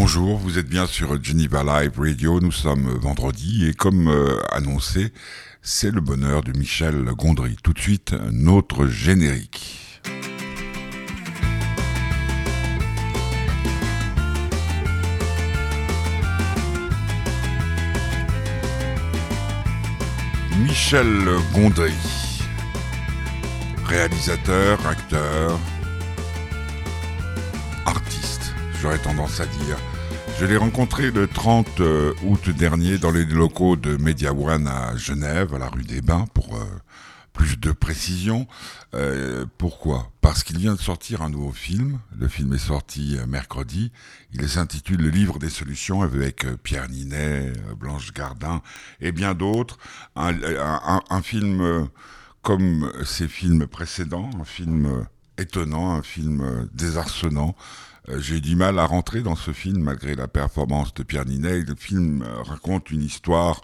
Bonjour, vous êtes bien sur Geneva Live Radio, nous sommes vendredi et comme euh, annoncé, c'est le bonheur de Michel Gondry. Tout de suite, notre générique. Michel Gondry, réalisateur, acteur, j'aurais tendance à dire. Je l'ai rencontré le 30 euh, août dernier dans les locaux de Media One à Genève, à la rue des Bains, pour euh, plus de précision. Euh, pourquoi? Parce qu'il vient de sortir un nouveau film. Le film est sorti mercredi. Il s'intitule Le livre des solutions avec Pierre Ninet, Blanche Gardin et bien d'autres. Un, un, film comme ses films précédents, un film étonnant, un film désarçonnant. J'ai eu du mal à rentrer dans ce film malgré la performance de Pierre Ninet. Le film raconte une histoire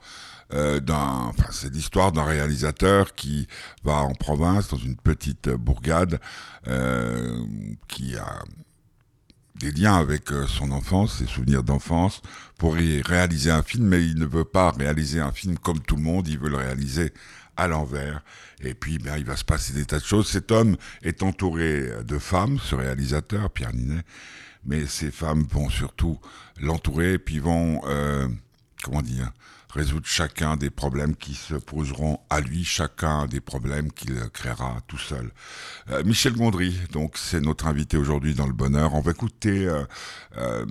euh, d'un, enfin, c'est l'histoire d'un réalisateur qui va en province dans une petite bourgade euh, qui a des liens avec euh, son enfance, ses souvenirs d'enfance, pour y réaliser un film, mais il ne veut pas réaliser un film comme tout le monde, il veut le réaliser à l'envers. Et puis, bien, il va se passer des tas de choses. Cet homme est entouré de femmes, ce réalisateur, Pierre Ninet, mais ces femmes vont surtout l'entourer, puis vont, euh, comment dire, résoudre chacun des problèmes qui se poseront à lui, chacun des problèmes qu'il créera tout seul. Euh, Michel Gondry, donc c'est notre invité aujourd'hui dans le bonheur. On va écouter euh,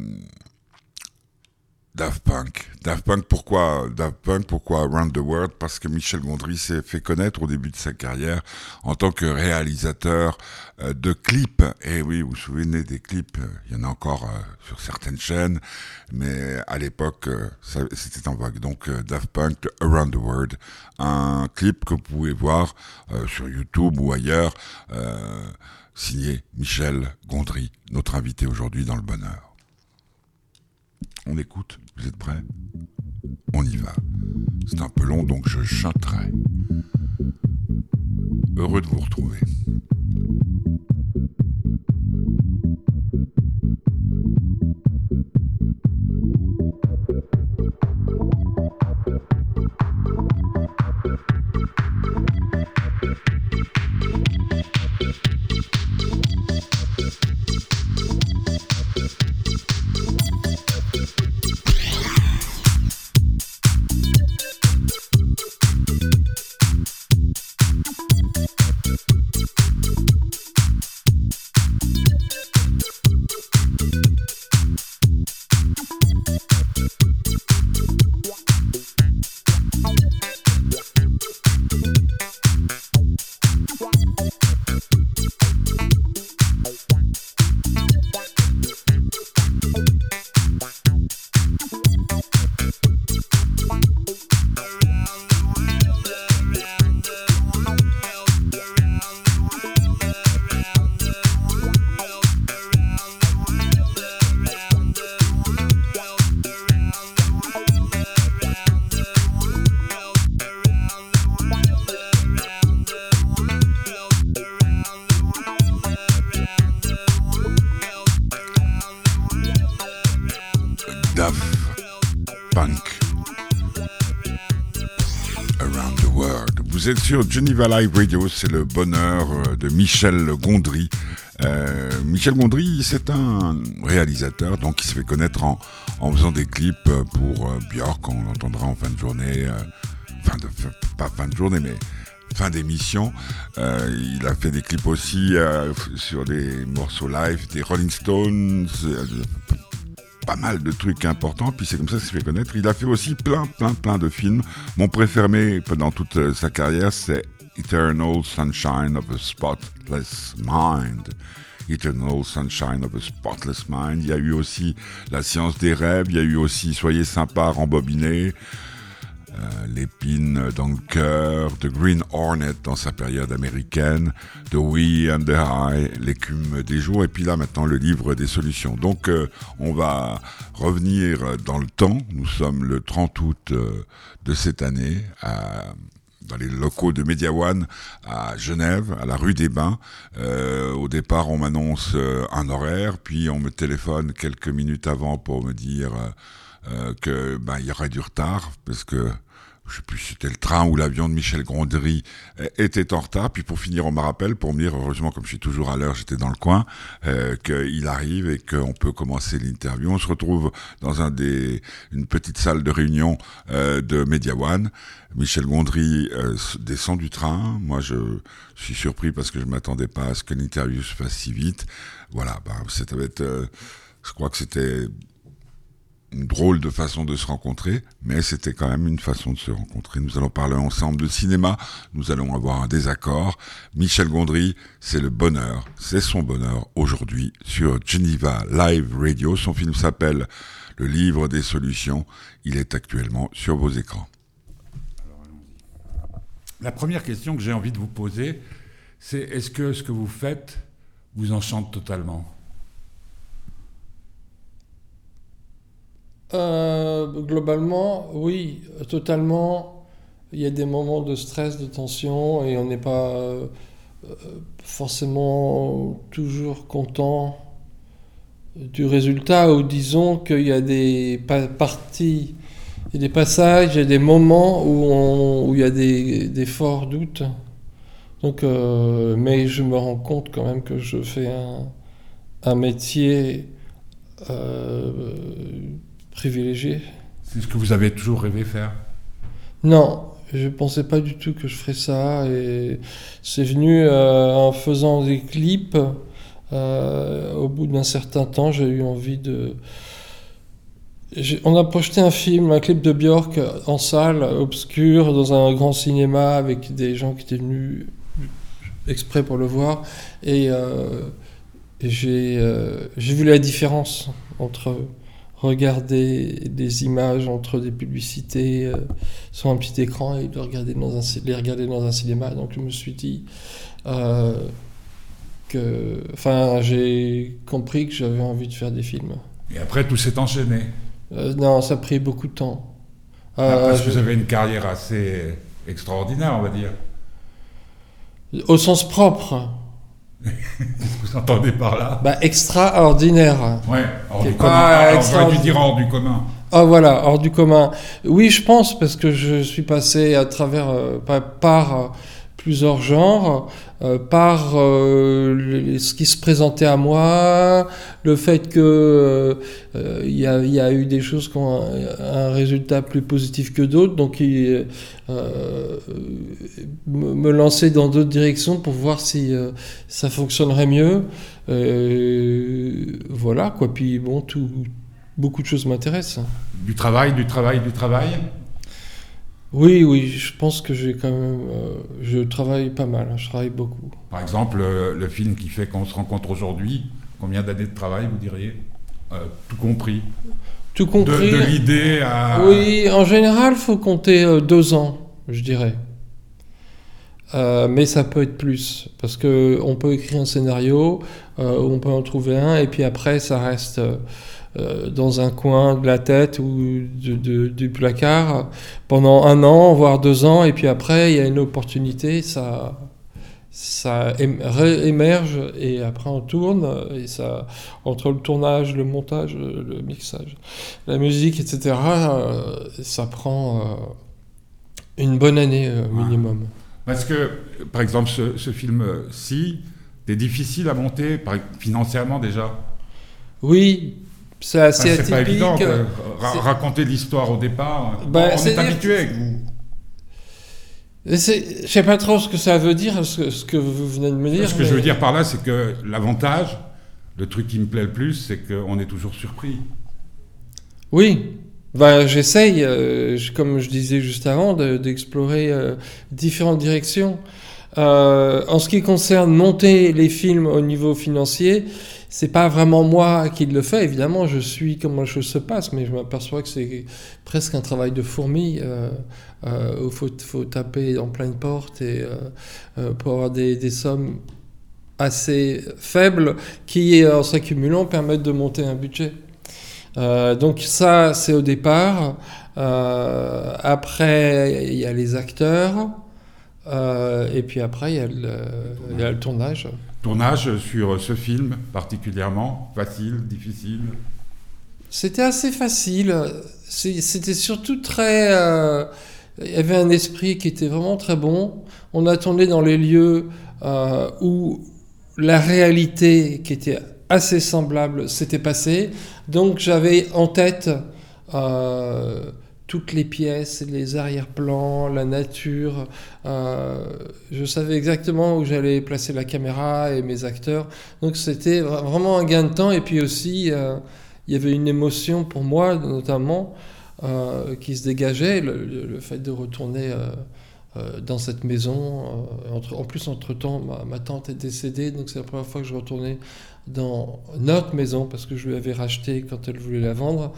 Daft Punk. Daft Punk, pourquoi Daft Punk, pourquoi Around the World? Parce que Michel Gondry s'est fait connaître au début de sa carrière en tant que réalisateur euh, de clips. Et oui, vous vous souvenez des clips, euh, il y en a encore euh, sur certaines chaînes, mais à l'époque, c'était en vogue. Donc Daft Punk, Around the World, un clip que vous pouvez voir sur YouTube ou ailleurs, signé Michel Gondry, notre invité aujourd'hui dans le bonheur. On écoute, vous êtes prêts? On y va. C'est un peu long, donc je chanterai. Heureux de vous retrouver. Sur Geneva Live Radio, c'est le bonheur euh, de Michel Gondry. Euh, Michel Gondry, c'est un réalisateur donc qui se fait connaître en, faisant des clips pour euh, Björk, on l'entendra en fin de journée, euh, fin de, pas fin de journée, mais fin d'émission. Euh, il a fait des clips aussi sur des morceaux live des Rolling Stones, pas mal de trucs importants, puis c'est comme ça qu'il s'est fait connaître. Il a fait aussi plein, plein, plein de films. Mon préféré pendant toute euh, sa carrière, c'est Eternal Sunshine of a Spotless Mind. Eternal Sunshine of a Spotless Mind. Il y a eu aussi La Science des Rêves, il y a eu aussi Soyez sympa, rembobiné. Euh, l'épine dans le cœur, The Green Hornet dans sa période américaine, The We and the High, l'écume des jours, et puis là maintenant le livre des solutions. Donc euh, on va revenir dans le temps, nous sommes le 30 août euh, de cette année, dans les locaux de Media One à Genève, à la rue des Bains. Au départ, on m'annonce un horaire, puis on me téléphone quelques minutes avant pour me dire que ben, il y aurait du retard parce que je sais plus si c'était le train ou l'avion de Michel Gondry euh, était en retard. Puis pour finir, on me rappelle pour me dire, heureusement, comme je suis toujours à l'heure, j'étais dans le coin, euh, qu'il arrive et qu'on peut commencer l'interview. On se retrouve dans un des, une petite salle de réunion euh, de Media One. Michel Gondry euh, descend du train. Moi, je suis surpris parce que je m'attendais pas à ce que l'interview se fasse si vite. Voilà, bah, c'était, euh, je crois que c'était une drôle de façon de se rencontrer, mais c'était quand même une façon de se rencontrer. Nous allons parler ensemble de cinéma, nous allons avoir un désaccord. Michel Gondry, c'est le bonheur, c'est son bonheur aujourd'hui sur Geneva Live Radio. Son film s'appelle Le livre des solutions. Il est actuellement sur vos écrans. La première question que j'ai envie de vous poser, c'est est-ce que ce que vous faites vous enchante totalement? Euh, globalement, oui, totalement. Il y a des moments de stress, de tension, et on n'est pas euh, forcément toujours content du résultat, ou disons qu'il y a des pa- parties, il y a des passages, a des moments où, où il y a des, forts doutes. Donc, euh, mais je me rends compte quand même que je fais un, un métier privilégié. C'est ce que vous avez toujours rêvé faire? Non, je pensais pas du tout que je ferais ça et c'est venu euh, en faisant des clips. euh, au bout d'un certain temps, j'ai eu envie de. On a projeté un film, un clip de Björk en salle, obscur, dans un grand cinéma avec des gens qui étaient venus exprès pour le voir. Et euh, j'ai euh, j'ai vu la différence entre regarder des images entre des publicités euh, sur un petit écran et de regarder dans un, les regarder dans un cinéma. Donc je me suis dit euh, que... Enfin, j'ai compris que j'avais envie de faire des films. Et après, tout s'est enchaîné. Euh, non, ça a pris beaucoup de temps. Ah, parce que vous avez une carrière assez extraordinaire, on va dire. Au sens propre, Qu'est-ce que vous entendez par là bah, extraordinaire. Ouais, hors du commun. Alors, j'aurais dû extraordinaire. dire hors du commun. Ah voilà, hors du commun. Oui, je pense, parce que je suis passé à travers, euh, par, plusieurs genres, euh, par euh, ce qui se présentait à moi, le fait que euh, il y, a, eu des choses qui ont un, résultat plus positif que d'autres, donc il, me, lancer dans d'autres directions pour voir si ça fonctionnerait mieux. Voilà, quoi. Puis bon, tout, beaucoup de choses m'intéressent. Du travail, du travail, du travail. Oui, oui, je pense que j'ai quand même. euh, je travaille pas mal, hein, je travaille beaucoup. Par exemple, le, le film qui fait qu'on se rencontre aujourd'hui, combien d'années de travail, vous diriez Euh, Tout compris. Tout De, compris. de l'idée à... Oui, en général, faut compter euh, deux ans, je dirais. Euh, mais ça peut être plus, parce que on peut écrire un scénario, euh, on peut en trouver un, et puis après, ça reste euh, dans un coin de la tête ou de- de- du placard pendant un an, voire deux ans, et puis après, il y a une opportunité, ça, ça ém- réémerge, et après on tourne, et ça, entre le tournage, le montage, le mixage, la musique, etc., euh, ça prend euh, une bonne année minimum. Parce que, par exemple, ce, ce film-ci, c'est difficile à monter, financièrement déjà? Oui, c'est assez Enfin, c'est pas atypique. évident. Ra- raconter l'histoire au départ. Bah, on est habitué avec vous. Je sais pas trop ce que ça veut dire, ce, ce que vous venez de me dire. Ce que je veux dire par là, c'est que l'avantage, le truc qui me plaît le plus, c'est qu'on est toujours surpris. Oui, ben, j'essaye, euh, comme je disais juste avant, de- d'explorer euh, différentes directions. Euh, en ce qui concerne monter les films au niveau financier, c'est pas vraiment moi qui le fais. Évidemment, je suis comment les choses se passent, mais je m'aperçois que c'est presque un travail de fourmi euh, euh, faut, taper en pleine porte et euh, euh, pour avoir des, sommes assez faibles qui, en s'accumulant, permettent de monter un budget. Donc ça, c'est au départ. Après, il y a les acteurs. Et puis après, il y a le tournage. Tournage sur ce film particulièrement Facile, difficile C'était assez facile. C'était surtout très. euh, il y avait un esprit qui était vraiment très bon. On a tourné dans les lieux euh, où la réalité, qui était assez semblable, s'était passée. Donc j'avais en tête euh, toutes les pièces, les arrière-plans, la nature. Euh, je savais exactement où j'allais placer la caméra et mes acteurs. Donc c'était vra- vraiment un gain de temps. Et puis aussi, euh, il y avait une émotion pour moi, notamment, euh, qui se dégageait, le, fait de retourner dans cette maison. en plus, entre-temps, ma, ma tante est décédée, donc c'est la première fois que je retournais dans notre maison, parce que je lui avais racheté quand elle voulait la vendre.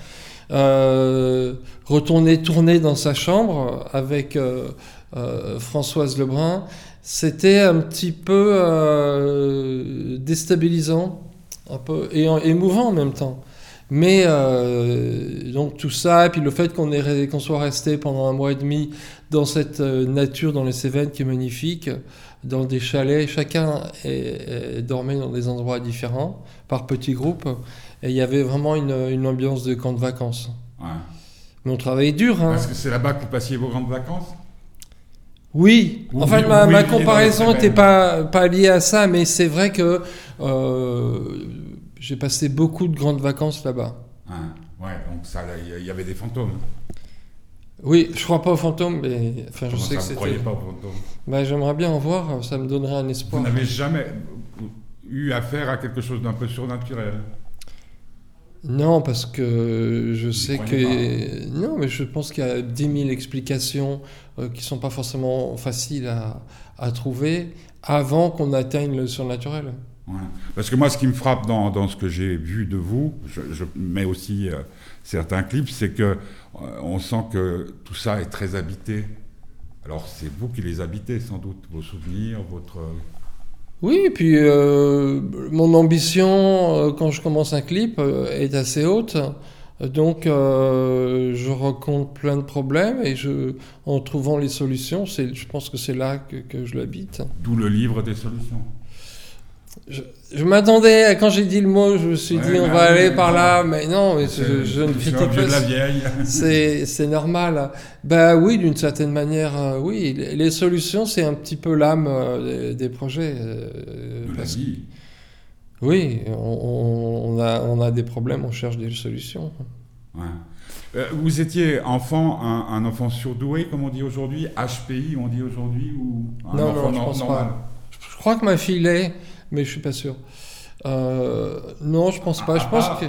Euh, retourner tourner dans sa chambre avec euh, euh, Françoise Lebrun, c'était un petit peu déstabilisant, un peu et émouvant en même temps. Mais donc tout ça, et puis le fait qu'on soit resté pendant un mois et demi dans cette nature dans les Cévennes qui est magnifique, dans des chalets, chacun est- est- dormait dans des endroits différents, par petits groupes, et il y avait vraiment une, une ambiance de camp de vacances. Ouais. Mais on travaillait dur, hein. Parce que c'est là-bas que vous passiez vos grandes vacances? Oui, en fait, ma, comparaison n'était pas, pas liée à ça, mais c'est vrai que euh, j'ai passé beaucoup de grandes vacances là-bas. Hein, Ouais, donc ça, il y avait des fantômes. Oui, je crois pas aux fantômes, mais enfin, je Comment sais ça, que vous croyez c'était. pas aux fantômes? Bah, J'aimerais bien en voir, ça me donnerait un Vous espoir. n'avez jamais eu affaire à quelque chose d'un peu surnaturel? Non, parce que je sais croyez que. Non, mais je pense qu'il y a 10 000 explications euh, qui sont pas forcément faciles à, à trouver avant qu'on atteigne le surnaturel. Ouais. Parce que moi, ce qui me frappe dans, dans ce que j'ai vu de vous, je, je mets aussi euh, certains clips, c'est que euh, on sent que tout ça est très habité. Alors, c'est vous qui les habitez, sans doute, vos souvenirs, votre. Oui, et puis euh, mon ambition euh, quand je commence un clip euh, est assez haute. Donc euh, je rencontre plein de problèmes et je, en trouvant les solutions, je pense que c'est là que, que je l'habite. D'où le livre des solutions. Je, je m'attendais, quand j'ai dit le mot, je me suis Ouais, dit on va aller par là, mais non, mais je, je ne critique pas. de la vieille. C'est, c'est normal. Bah oui, d'une certaine manière, euh, oui. Les, solutions, c'est un petit peu l'âme euh, des, des projets. euh, de la parce que-. Oui, on, a, on a des problèmes, on cherche des solutions. Ouais. Euh, vous étiez enfant, un, un enfant surdoué, comme on dit aujourd'hui, HPI, on dit aujourd'hui, ou un Non, enfant non, je pense normal? Pas. Je crois que ma fille l'est, mais je suis pas sûr. Euh, non, je pense pas. À Je pense part que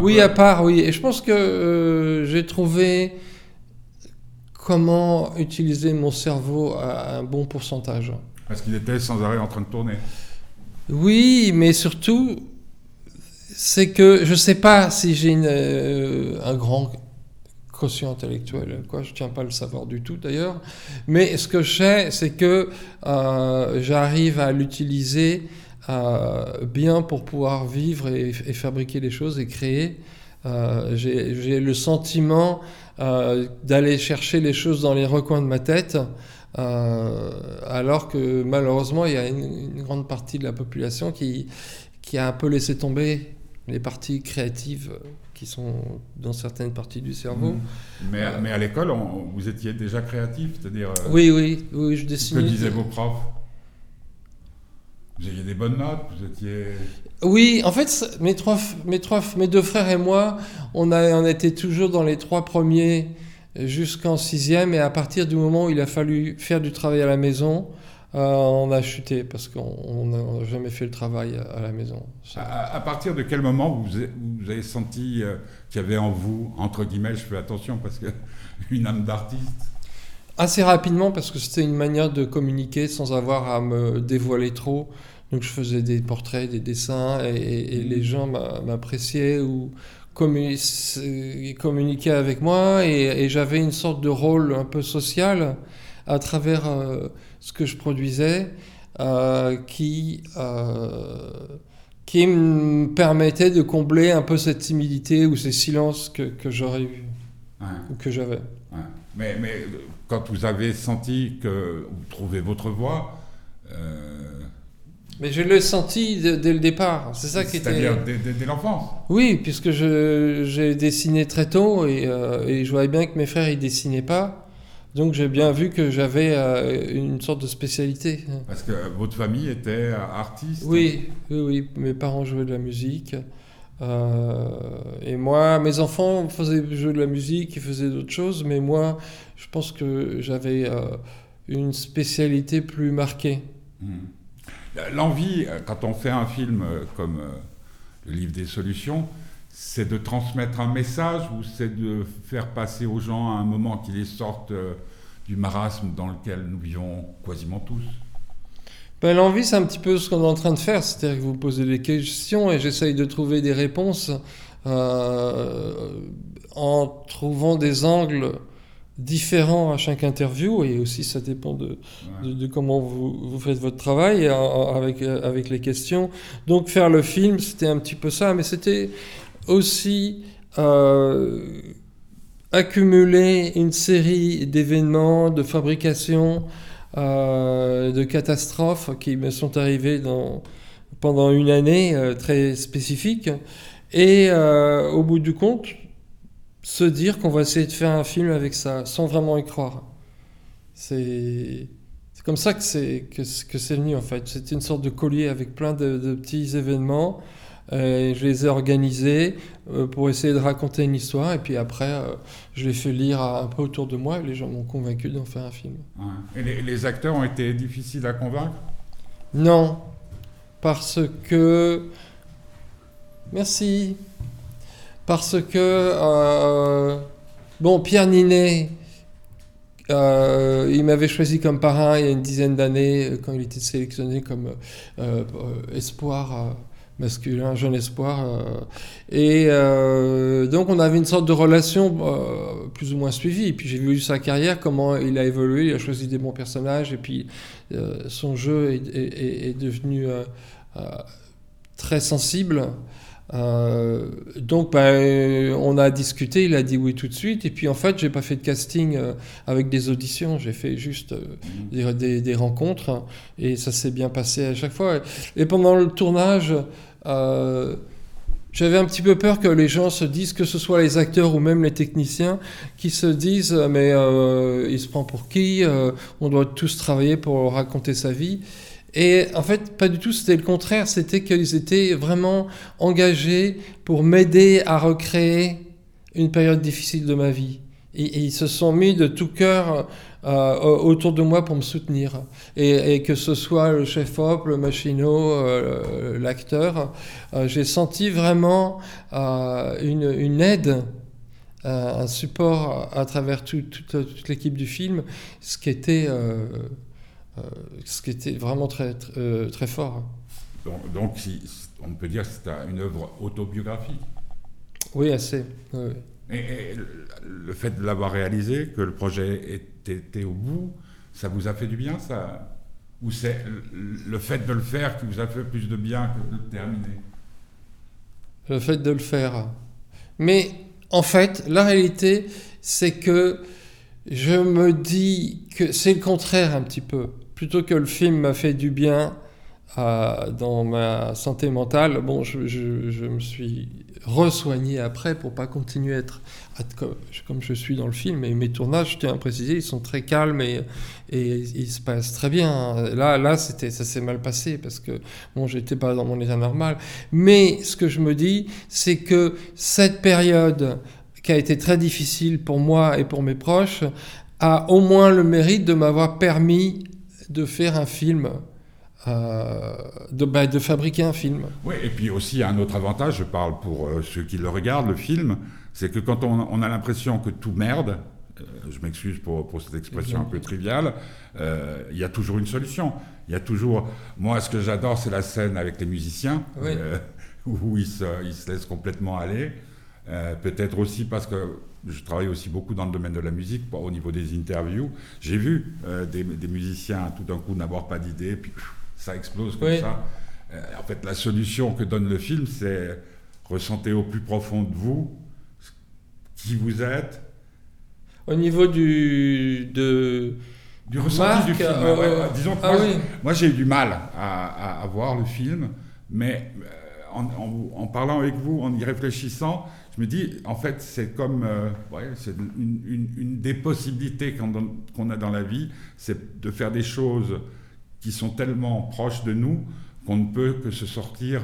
oui, peu. à part, oui. Et je pense que euh, j'ai trouvé comment utiliser mon cerveau à un bon pourcentage. Parce qu'il était sans arrêt en train de tourner. Oui, mais surtout, c'est que je sais pas si j'ai euh, un grand quotient intellectuel, quoi. Je tiens pas à le savoir du tout d'ailleurs. Mais ce que je sais, c'est que euh, j'arrive à l'utiliser euh, bien pour pouvoir vivre et, fabriquer les choses et créer. Euh, j'ai le sentiment d'aller chercher les choses dans les recoins de ma tête. Alors que malheureusement, il y a une, une grande partie de la population qui, qui a un peu laissé tomber les parties créatives qui sont dans certaines parties du cerveau. Mhm. Mais, mais à l'école, vous étiez déjà créatif, c'est-à-dire. euh, Oui, oui, oui, je Que dessinais. disaient vos profs? Vous aviez des bonnes notes, vous étiez. Oui, en fait, mes, trois, mes, trois, mes deux frères et moi, on, a, on était toujours dans les trois premiers jusqu'en sixième, et à partir du moment où il a fallu faire du travail à la maison, euh, on a chuté parce qu'on n'a jamais fait le travail à, à la maison. À, partir de quel moment vous, avez- vous avez senti euh, qu'il y avait en vous, entre guillemets, je fais attention parce que une âme d'artiste? Assez rapidement parce que c'était une manière de communiquer sans avoir à me dévoiler trop. Donc je faisais des portraits, des dessins et, les gens m'a- m'appréciaient ou commu- communiquaient avec moi et, et j'avais une sorte de rôle un peu social à travers euh, ce que je produisais euh, qui, euh, qui me permettait de combler un peu cette timidité ou ces silences que, que j'aurais eu Ouais, ou que j'avais. ouais. Mais, mais quand vous avez senti que vous trouvez votre voix, euh, mais je l'ai senti dès le départ. C'est ça qui était. C'est-à-dire dès, l'enfance. Oui, puisque j'ai dessiné très tôt et, euh, et, je voyais bien que mes frères ils dessinaient pas. Donc j'ai bien vu que j'avais euh, une sorte de spécialité. Parce que votre famille était artiste. Oui, oui, oui. Mes parents jouaient de la musique. Euh, et moi, mes enfants faisaient jouer de la musique, ils faisaient d'autres choses, mais moi, je pense que j'avais une spécialité plus marquée. Hmm. L'envie, euh, quand on fait un film euh, comme euh, le livre des solutions, c'est de transmettre un message ou c'est de faire passer aux gens à un moment qui les sorte du marasme dans lequel nous vivons quasiment tous? Ben, L'envie, c'est un petit peu ce qu'on est en train de faire, c'est-à-dire que vous posez des questions et j'essaye de trouver des réponses en trouvant des angles différent à chaque interview et aussi ça dépend de, de, comment vous, vous, faites votre travail avec, avec les questions. Donc faire le film, c'était un petit peu ça, mais c'était aussi euh, accumuler une série d'événements, de fabrication, euh, de catastrophes qui me sont arrivées pendant une année euh, très spécifique. Et au bout du compte, se dire qu'on va essayer de faire un film avec ça, sans vraiment y croire. C'est comme ça que c'est que, que c'est venu en fait. C'était une sorte de collier avec plein de, petits événements. Et je les ai organisés euh, pour essayer de raconter une histoire. Et puis après, euh, je l'ai fait lire un peu autour de moi et les gens m'ont convaincu d'en faire un film. Et les, les, acteurs ont été difficiles à convaincre? Non, parce que... Merci parce que, euh, bon, Pierre Ninet, euh, il m'avait choisi comme parrain il y a une dizaine d'années, quand il était sélectionné comme euh, espoir masculin, jeune espoir. et donc on avait une sorte de relation plus ou moins suivie. Et puis j'ai vu sa carrière, comment il a évolué, il a choisi des bons personnages, et puis son jeu est devenu très sensible. Euh, donc, ben, on a discuté, il a dit oui tout de suite. Et puis, en fait, j'ai pas fait de casting euh, avec des auditions, j'ai fait juste euh, des, des, rencontres et ça s'est bien passé à chaque fois. Et pendant le tournage, j'avais un petit peu peur que les gens se disent, que ce soit les acteurs ou même les techniciens, qui se disent mais il se prend pour qui On doit tous travailler pour raconter sa vie. Et en fait, pas du tout, c'était le contraire, c'était qu'ils étaient vraiment engagés pour m'aider à recréer une période difficile de ma vie. Ils se sont mis de tout cœur euh, autour de moi pour me soutenir. Et, que ce soit le chef-op, le machinot, euh, l'acteur, euh, j'ai senti vraiment une, aide, un support à, travers toute l'équipe du film, ce qui était ce qui était vraiment très, très, euh, fort. Donc, on peut dire que c'est une œuvre autobiographique Oui, assez. Et, le fait de l'avoir réalisé, que le projet était, au bout, ça vous a fait du bien ça? Ou c'est le fait de le faire qui vous a fait plus de bien que de le terminer? Le fait de le faire. Mais en fait, la réalité, c'est que je me dis que c'est le contraire un petit peu plutôt que le film m'a fait du bien euh, dans ma santé mentale, bon, je, me suis re-soigné après pour pas continuer à être, comme, je suis dans le film. Et mes tournages, je tiens à préciser, ils sont très calmes et, et ils se passent très bien. Là, là c'était, ça s'est mal passé parce que bon, j'étais pas dans mon état normal. Mais ce que je me dis, c'est que cette période qui a été très difficile pour moi et pour mes proches a au moins le mérite de m'avoir permis de faire un film, euh, de, bah, de, fabriquer un film. Oui, et puis aussi un autre avantage, je parle pour euh, ceux qui le regardent, le film, c'est que quand on, a l'impression que tout merde, euh, je m'excuse pour, pour, cette expression un peu triviale, il y a toujours une solution. Il y a toujours... Moi, ce que j'adore, c'est la scène avec les musiciens, où ils se, ils se, laissent complètement aller. Peut-être aussi parce que je travaille aussi beaucoup dans le domaine de la musique, au niveau des interviews. J'ai vu euh, des, musiciens tout d'un coup n'avoir pas d'idée, puis ça explose comme ça. Euh, en fait, la solution que donne le film, c'est ressentir au plus profond de vous qui vous êtes. au niveau du de du ressenti du film. euh, ouais, ouais, disons que ah moi, oui. moi, j'ai eu du mal à, à- à voir le film, mais euh, en, en- en parlant avec vous, en y réfléchissant, je me dis, en fait, c'est comme, euh, ouais, c'est une, une- une des possibilités qu'on a dans la vie, c'est de faire des choses qui sont tellement proches de nous qu'on ne peut que se sortir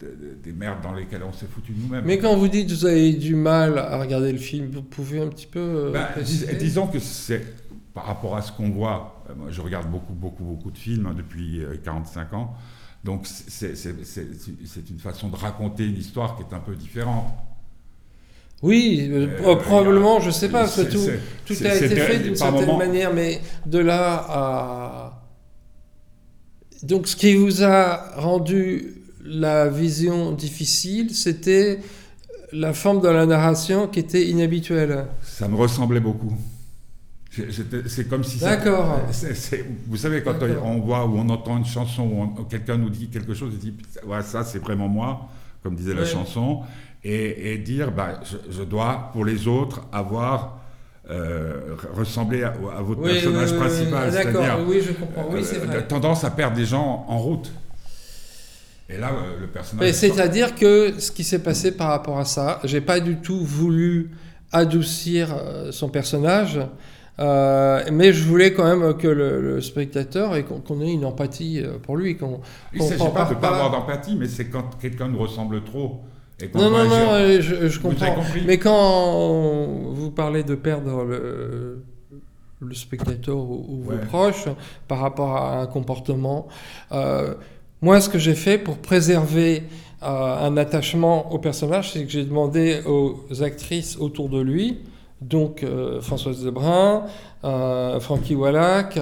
de- de- des merdes dans lesquelles on s'est foutu nous-mêmes. Mais quand vous dites que vous avez du mal à regarder le film, vous pouvez un petit peu. euh, Ben, dis- préciser disons que c'est par rapport à ce qu'on voit. euh, moi, je regarde beaucoup, beaucoup, beaucoup de films hein, depuis euh, 45 ans. Donc, c'est une façon de raconter une histoire qui est un peu différente. Oui, euh, Euh, pro- probablement, je sais pas, parce que tout, a été fait d'une certaine moment- manière, mais de là à. Donc, ce qui vous a rendu la vision difficile, c'était la forme de la narration qui était inhabituelle. Ça me ressemblait beaucoup. C'est comme si. D'accord. vous savez, quand on voit ou on entend une chanson, ou on- quelqu'un nous dit quelque chose, il dit ouais, ça, c'est vraiment moi, comme disait la chanson, et, et dire bah, je, je dois, pour les autres, avoir. euh, ressembler à, à votre Oui, personnage oui, oui, principal, Ah, c'est-à-dire oui, je comprends. Oui, c'est euh, tendance à perdre des gens en route. Et là, euh, le personnage. C'est-à-dire que ce qui s'est passé par rapport à ça, j'ai pas du tout voulu adoucir euh, son personnage, euh, mais je voulais quand même que le, le spectateur et qu'on ait une empathie pour lui. qu'on Il ne s'agit pas de ne pas avoir d'empathie, mais c'est quand quelqu'un nous ressemble trop. Et Non, non, non, agir. euh, je, comprends. Mais quand vous parlez de perdre le, le spectateur ou, ou Ouais. vos proches par rapport à un comportement, euh, moi, ce que j'ai fait pour préserver euh, un attachement au personnage, c'est que j'ai demandé aux actrices autour de lui, donc euh, Françoise Lebrun, euh, Francky Wallach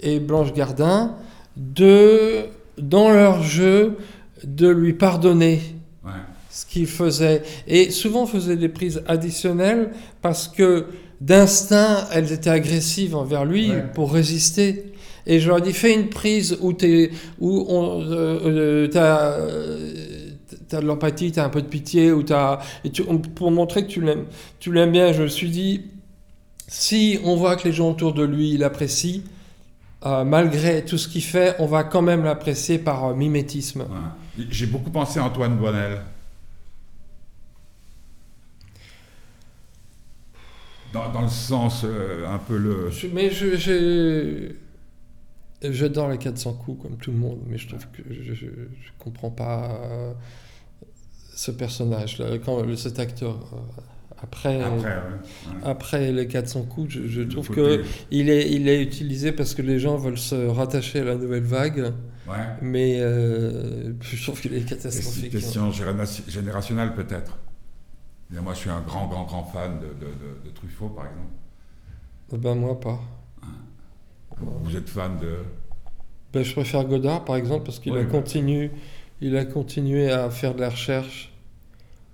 et Blanche Gardin, de, dans leur jeu, de lui pardonner. Ce qu'il faisait. Et souvent faisait des prises additionnelles parce que d'instinct, elles étaient agressives envers lui Ouais. pour résister. Et je leur ai dit, fais une prise où, t'es, où on, euh, euh, t'as, t'as de l'empathie, t'as un peu de pitié, ou t'as, et tu- pour montrer que tu l'aimes, tu l'aimes bien. Je me suis dit, si on voit que les gens autour de lui l'apprécient, euh, malgré tout ce qu'il fait, on va quand même l'apprécier par euh, mimétisme. Ouais. J'ai beaucoup pensé à Antoine Boinel. Dans, dans le sens euh, un peu le. Je- mais je, j'adore les 400 coups comme tout le monde, mais je trouve que je, je, je comprends pas euh, ce. Quand le- cet acteur euh, après, Après, après, ouais. Les 400 coups, je, je trouve côté- que il est il est utilisé parce que les gens veulent se rattacher à la nouvelle vague, Ouais. mais euh, je trouve qu'il est Et C'est une catastrophique. question génération- générationnelle peut-être. Et Moi, je suis un grand, grand, grand fan de, de- de- de Truffaut, par exemple. Ben moi pas. Vous êtes fan de. Ben, je préfère Godard, par exemple, parce qu'il a, continu, il a continué à faire de la recherche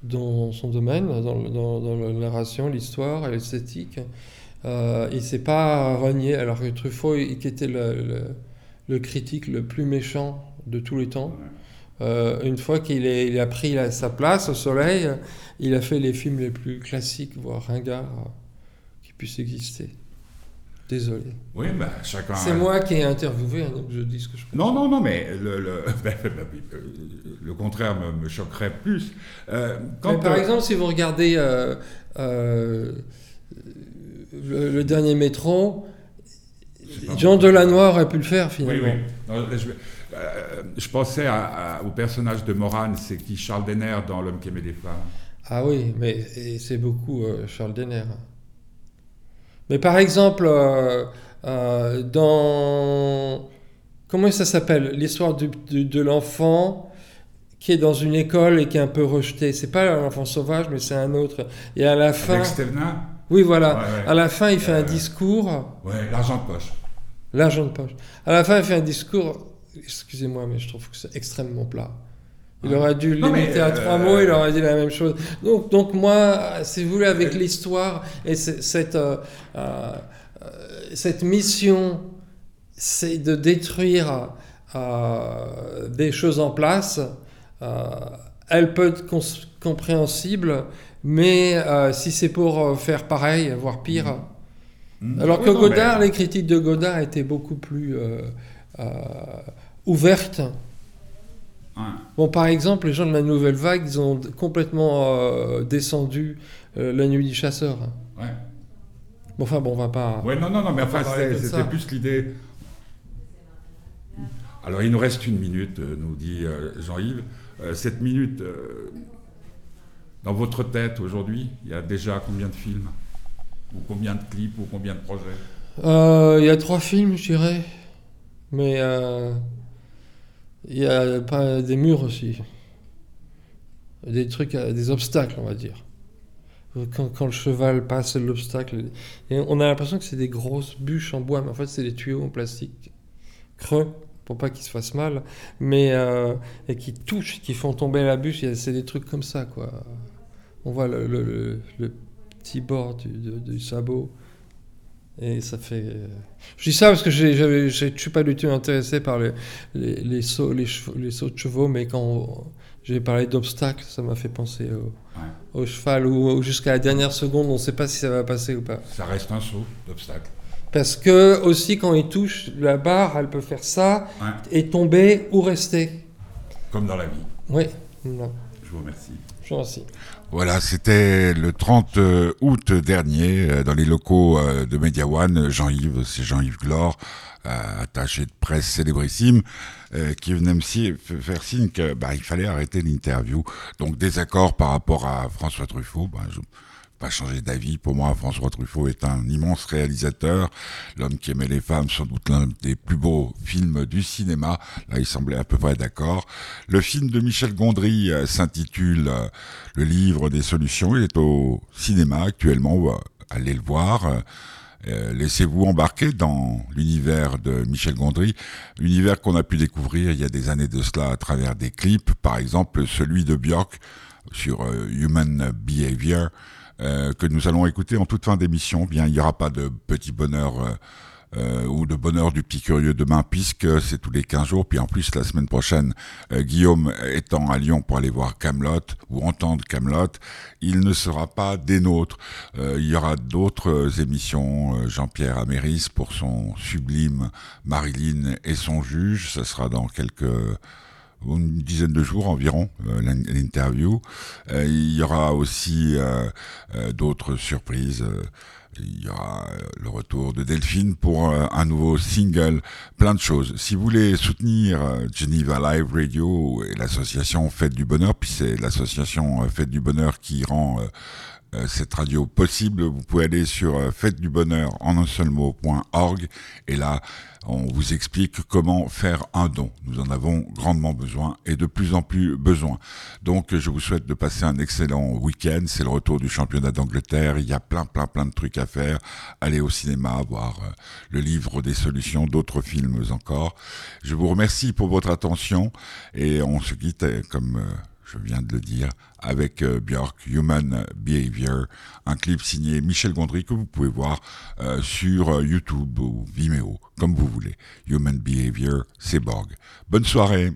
dans son domaine, dans, le- dans, dans la narration, l'histoire et l'esthétique. Euh, il s'est pas renié, alors que Truffaut, il- qui était le, le- le critique le plus méchant de tous les temps, euh, une fois qu'il il a pris la- sa place au soleil, il a fait les films les plus classiques, voire ringards, euh, qui puissent exister. Désolé. Oui, ben, chacun. C'est moi qui ai interviewé, hein, donc je dis ce que je peux. Non, non, non, mais le, le, ben, ben, ben, le contraire me, me choquerait plus. Euh, quand, Mais par euh, exemple, si vous regardez euh, euh, le, le dernier métro, Jean Delannoy aurait pu le faire Oui, finalement. oui. Non, je, euh, je pensais à- à- au personnage de Morane, c'est qui Charles Denner dans L'homme qui aimait des femmes. Ah oui, mais c'est beaucoup euh, Charles Denner. Mais par exemple, euh, dans... Comment ça s'appelle L'histoire de l'enfant qui est dans une école et qui est un peu rejeté. C'est pas l'enfant sauvage, mais c'est un autre. Et à la fin... Avec Stevenin Oui, voilà. Ouais, ouais. À la fin, il fait un discours... Ouais, l'argent de poche. L'argent de poche. À la fin, il fait un discours. Excusez-moi, mais je trouve que c'est extrêmement plat. Il aurait dû limiter à trois euh, mots, il aurait dit la même chose. Donc, donc moi, si vous voulez, avec l'histoire et cette, euh, euh, cette mission, c'est de détruire des choses en place. elle peut être compréhensible, mais si c'est pour faire pareil, voire pire, Mmh. Alors que Godard, les critiques de Godard étaient beaucoup plus ouvertes. Bon, par exemple, les gens de la Nouvelle Vague, ils ont complètement descendu La Nuit du Chasseur. Ouais. Bon, enfin, bon, on va pas. Ouais, non, non, non, mais enfin, c'était plus l'idée. Alors, il nous reste une minute, euh, nous dit euh, Jean-Yves. Euh, cette minute, dans votre tête aujourd'hui, il y a déjà combien de films? Ou combien de clips Ou combien de projets? Il y a trois films, je dirais. Mais il y a pas des murs aussi. Des trucs, des obstacles, on va dire quand, le cheval passe l'obstacle. On a l'impression que c'est des grosses bûches en bois, mais en fait, c'est des tuyaux en plastique creux pour pas qu'ils se fassent mal, mais euh, et qui touchent, qui font tomber la bûche. C'est des trucs comme ça, quoi. On voit le, petit bord du, sabot. Et ça fait. Euh, je dis ça parce que je ne suis pas du tout intéressé par les, les, sauts, les, les sauts de chevaux, mais quand j'ai parlé d'obstacles, ça m'a fait penser au, cheval, ou, jusqu'à la dernière seconde, on ne sait pas si ça va passer ou pas. Ça reste un saut d'obstacle. Parce que aussi quand il touche la barre, elle peut faire ça et tomber ou rester. Comme dans la vie. Oui. Je vous remercie. Je vous remercie. Voilà, c'était le 30 euh, août dernier euh, dans les locaux euh, de Media One. Jean-Yves, c'est Jean-Yves Glore, attaché de presse célébrissime. Qui venait me faire signe qu'il bah, fallait arrêter l'interview. Donc désaccord par rapport à François Truffaut. Bah, pas changer d'avis. Pour moi, François Truffaut est un immense réalisateur, l'homme qui aimait les femmes, sans doute l'un des plus beaux films du cinéma. Là, il semblait à peu près d'accord. Le film de Michel Gondry euh, s'intitule euh, Le livre des solutions. Il est au cinéma actuellement. Allez le voir. Euh, laissez-vous embarquer dans l'univers de Michel Gondry, univers qu'on a pu découvrir il y a des années de cela à travers des clips, par exemple celui de Björk sur euh, Human Behavior, euh, que nous allons écouter en toute fin d'émission. Bien, il n'y aura pas de petit bonheur euh, ou de bonheur du petit curieux demain, puisque c'est tous les 15 jours. Puis en plus, la semaine prochaine, euh, Guillaume étant à Lyon pour aller voir Camelot ou entendre Camelot, il ne sera pas des nôtres. Euh, il y aura d'autres émissions. Jean-Pierre Améris pour son sublime Marilyn et son juge. Ça sera dans quelques une dizaine de jours environ, l'interview. il y aura aussi d'autres surprises il y aura euh, le retour de Delphine pour euh, un nouveau single, plein de choses. Si vous voulez soutenir euh, Geneva Live Radio et l'association Fête du Bonheur, puis c'est l'association Fête du Bonheur qui rend cette radio possible, vous pouvez aller sur fête du bonheur en un seul mot.org et là on vous explique comment faire un don. Nous en avons grandement besoin et de plus en plus besoin. Donc je vous souhaite de passer un excellent week-end. C'est le retour du championnat d'Angleterre. Il y a plein, plein, plein de trucs à faire. Aller au cinéma, voir euh, le livre des solutions, d'autres films encore. Je vous remercie pour votre attention et on se quitte euh, comme... Je viens de le dire, avec euh, Björk, Human Behavior, un clip signé Michel Gondry que vous pouvez voir euh, sur euh, YouTube ou Vimeo, comme vous voulez. Human Behavior, c'est Borg. Bonne soirée